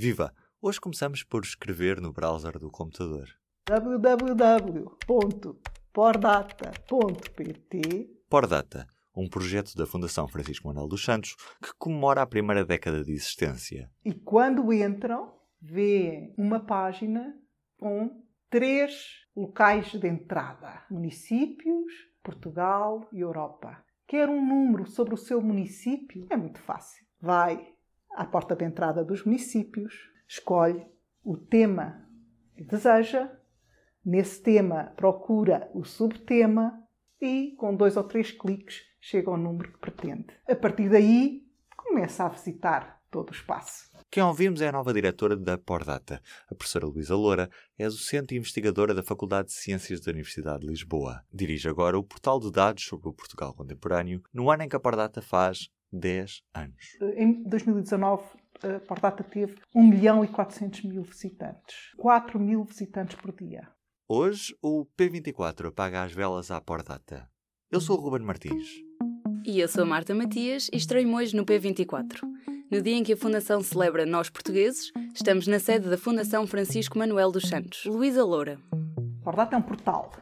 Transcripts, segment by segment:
Viva! Hoje começamos por escrever no browser do computador. www.pordata.pt Pordata, um projeto da Fundação Francisco Manuel dos Santos que comemora a primeira década de existência. E quando entram, vêem uma página com três locais de entrada: municípios, Portugal e Europa. Quer um número sobre o seu município? É muito fácil. Vai à porta de entrada dos municípios, escolhe o tema que deseja, nesse tema procura o subtema e, com dois ou três cliques, chega ao número que pretende. A partir daí, começa a visitar todo o espaço. Quem ouvimos é a nova diretora da Pordata. A professora Luísa Loura é docente e investigadora da Faculdade de Ciências da Universidade de Lisboa. Dirige agora o portal de dados sobre o Portugal contemporâneo, no ano em que a Pordata faz 10 anos. Em 2019, a Pordata teve 1 milhão e 400 mil visitantes. 4 mil visitantes por dia. Hoje, o P24 apaga as velas à Pordata. Eu sou o Ruben Martins. E eu sou a Marta Matias e estreio hoje no P24. No dia em que a Fundação celebra Nós Portugueses, estamos na sede da Fundação Francisco Manuel dos Santos. Luísa Loura. Pordata é um portal.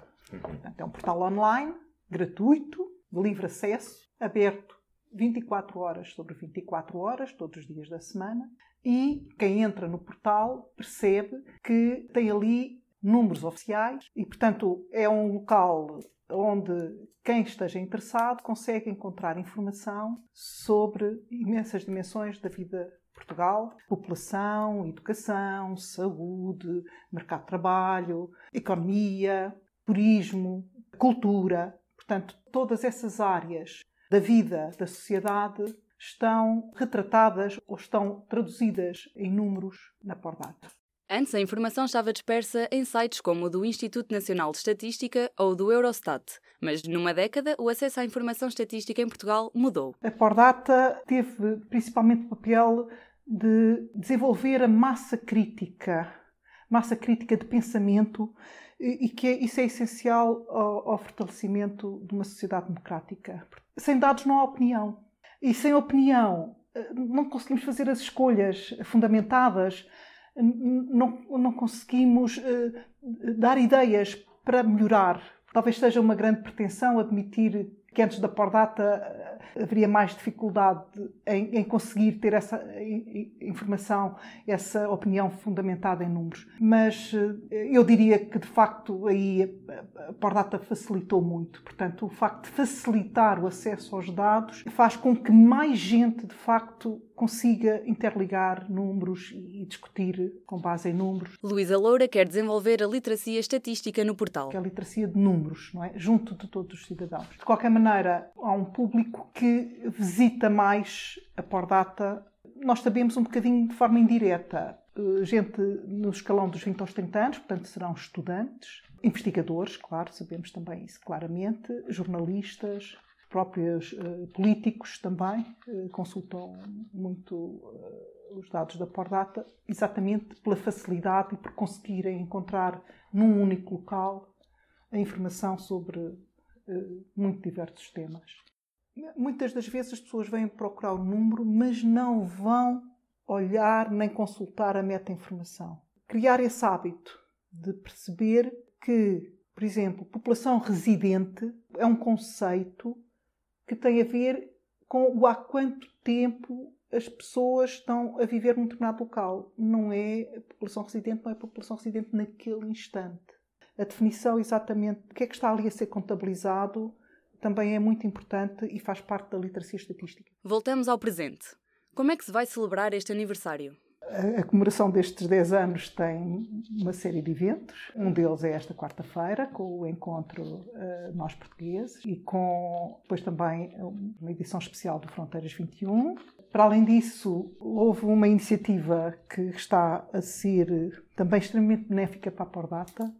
É um portal online, gratuito, de livre acesso, aberto 24 horas sobre 24 horas, todos os dias da semana, e quem entra no portal percebe que tem ali números oficiais e, portanto, é um local onde quem esteja interessado consegue encontrar informação sobre imensas dimensões da vida Portugal, população, educação, saúde, mercado de trabalho, economia, turismo, cultura. Portanto, todas essas áreas da vida da sociedade estão retratadas ou estão traduzidas em números na Pordata. Antes, a informação estava dispersa em sites como o do Instituto Nacional de Estatística ou do Eurostat, mas numa década o acesso à informação estatística em Portugal mudou. A Pordata teve principalmente o papel de desenvolver a massa crítica, massa crítica de pensamento, e que isso é essencial ao, ao fortalecimento de uma sociedade democrática. Sem dados não há opinião. E sem opinião eh, não conseguimos fazer as escolhas fundamentadas não, não conseguimos uh, dar ideias para melhorar. Talvez seja uma grande pretensão admitir que antes da Pordata eh, haveria mais dificuldade em, em, conseguir ter essa informação, essa opinião fundamentada em números. Mas eh, eu diria que, de facto, aí a Pordata facilitou muito. Portanto, o facto de facilitar o acesso aos dados faz com que mais gente, de facto, consiga interligar números e discutir com base em números. Luísa Loura quer desenvolver a literacia estatística no portal. Que é a literacia de números, não é? Junto de todos os cidadãos. De qualquer maneira, há um público que visita mais a Pordata. Nós sabemos um bocadinho de forma indireta. Eh, gente no escalão dos 20 aos 30 anos, portanto serão estudantes, investigadores, claro, sabemos também isso claramente, jornalistas, próprios uh, políticos também uh, consultam muito uh, os dados da Pordata, exatamente pela facilidade e por conseguirem encontrar num único local a informação sobre muito diversos temas. Muitas das vezes as pessoas vêm procurar o número, mas não vão olhar nem consultar a meta-informação. Criar esse hábito de perceber que, por exemplo, população residente é um conceito que tem a ver com o há quanto tempo as pessoas estão a viver num determinado local. Não é população residente, não é população residente naquele instante. A definição exatamente do que é que está ali a ser contabilizado também é muito importante e faz parte da literacia estatística. Voltamos ao presente. Como é que se vai celebrar este aniversário? A comemoração destes 10 anos tem uma série de eventos. Um deles é esta quarta-feira, com o encontro uh, Nós Portugueses e com depois também uma edição especial do Fronteiras 21. Para além disso, houve uma iniciativa que está a ser também extremamente benéfica para a Pordata,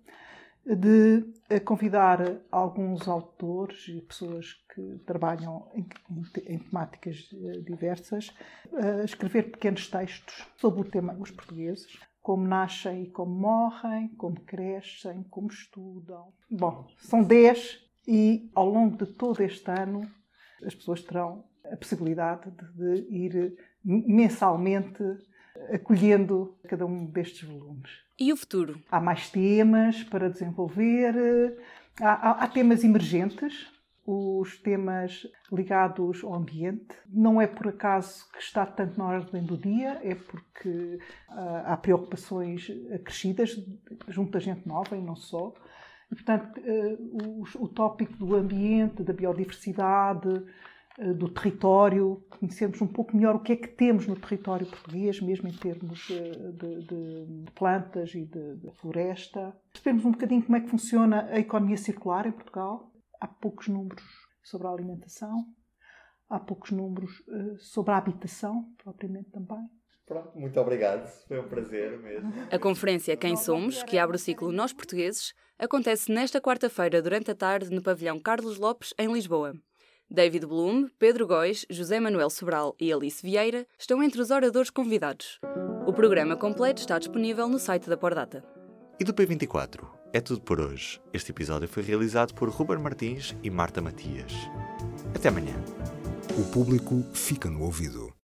de convidar alguns autores e pessoas que trabalham em, em, em, temáticas eh, diversas a escrever pequenos textos sobre o tema os portugueses, como nascem e como morrem, como crescem, como estudam. Bom, são dez e ao longo de todo este ano as pessoas terão a possibilidade de, de ir mensalmente acolhendo cada um destes volumes. E o futuro? Há mais temas para desenvolver, há, há, há temas emergentes, os temas ligados ao ambiente. Não é por acaso que está tanto na ordem do dia, é porque uh, há preocupações acrescidas junto da gente nova e não só. E, portanto, uh, o, tópico do ambiente, da biodiversidade, do território, conhecermos um pouco melhor o que é que temos no território português, mesmo em termos de, de, de plantas e de, de floresta. Percebemos um bocadinho como é que funciona a economia circular em Portugal há poucos números sobre a alimentação, há poucos números uh, sobre a habitação, propriamente também. Pronto, muito obrigado. Foi um prazer mesmo. A conferência Quem Somos, que abre o ciclo Nós Portugueses, acontece nesta quarta-feira, durante a tarde, no pavilhão Carlos Lopes, em Lisboa. David Bloom, Pedro Góis, José Manuel Sobral e Alice Vieira estão entre os oradores convidados. O programa completo está disponível no site da Pordata. E do P24? É tudo por hoje. Este episódio foi realizado por Ruben Martins e Marta Matias. Até amanhã. O público fica no ouvido.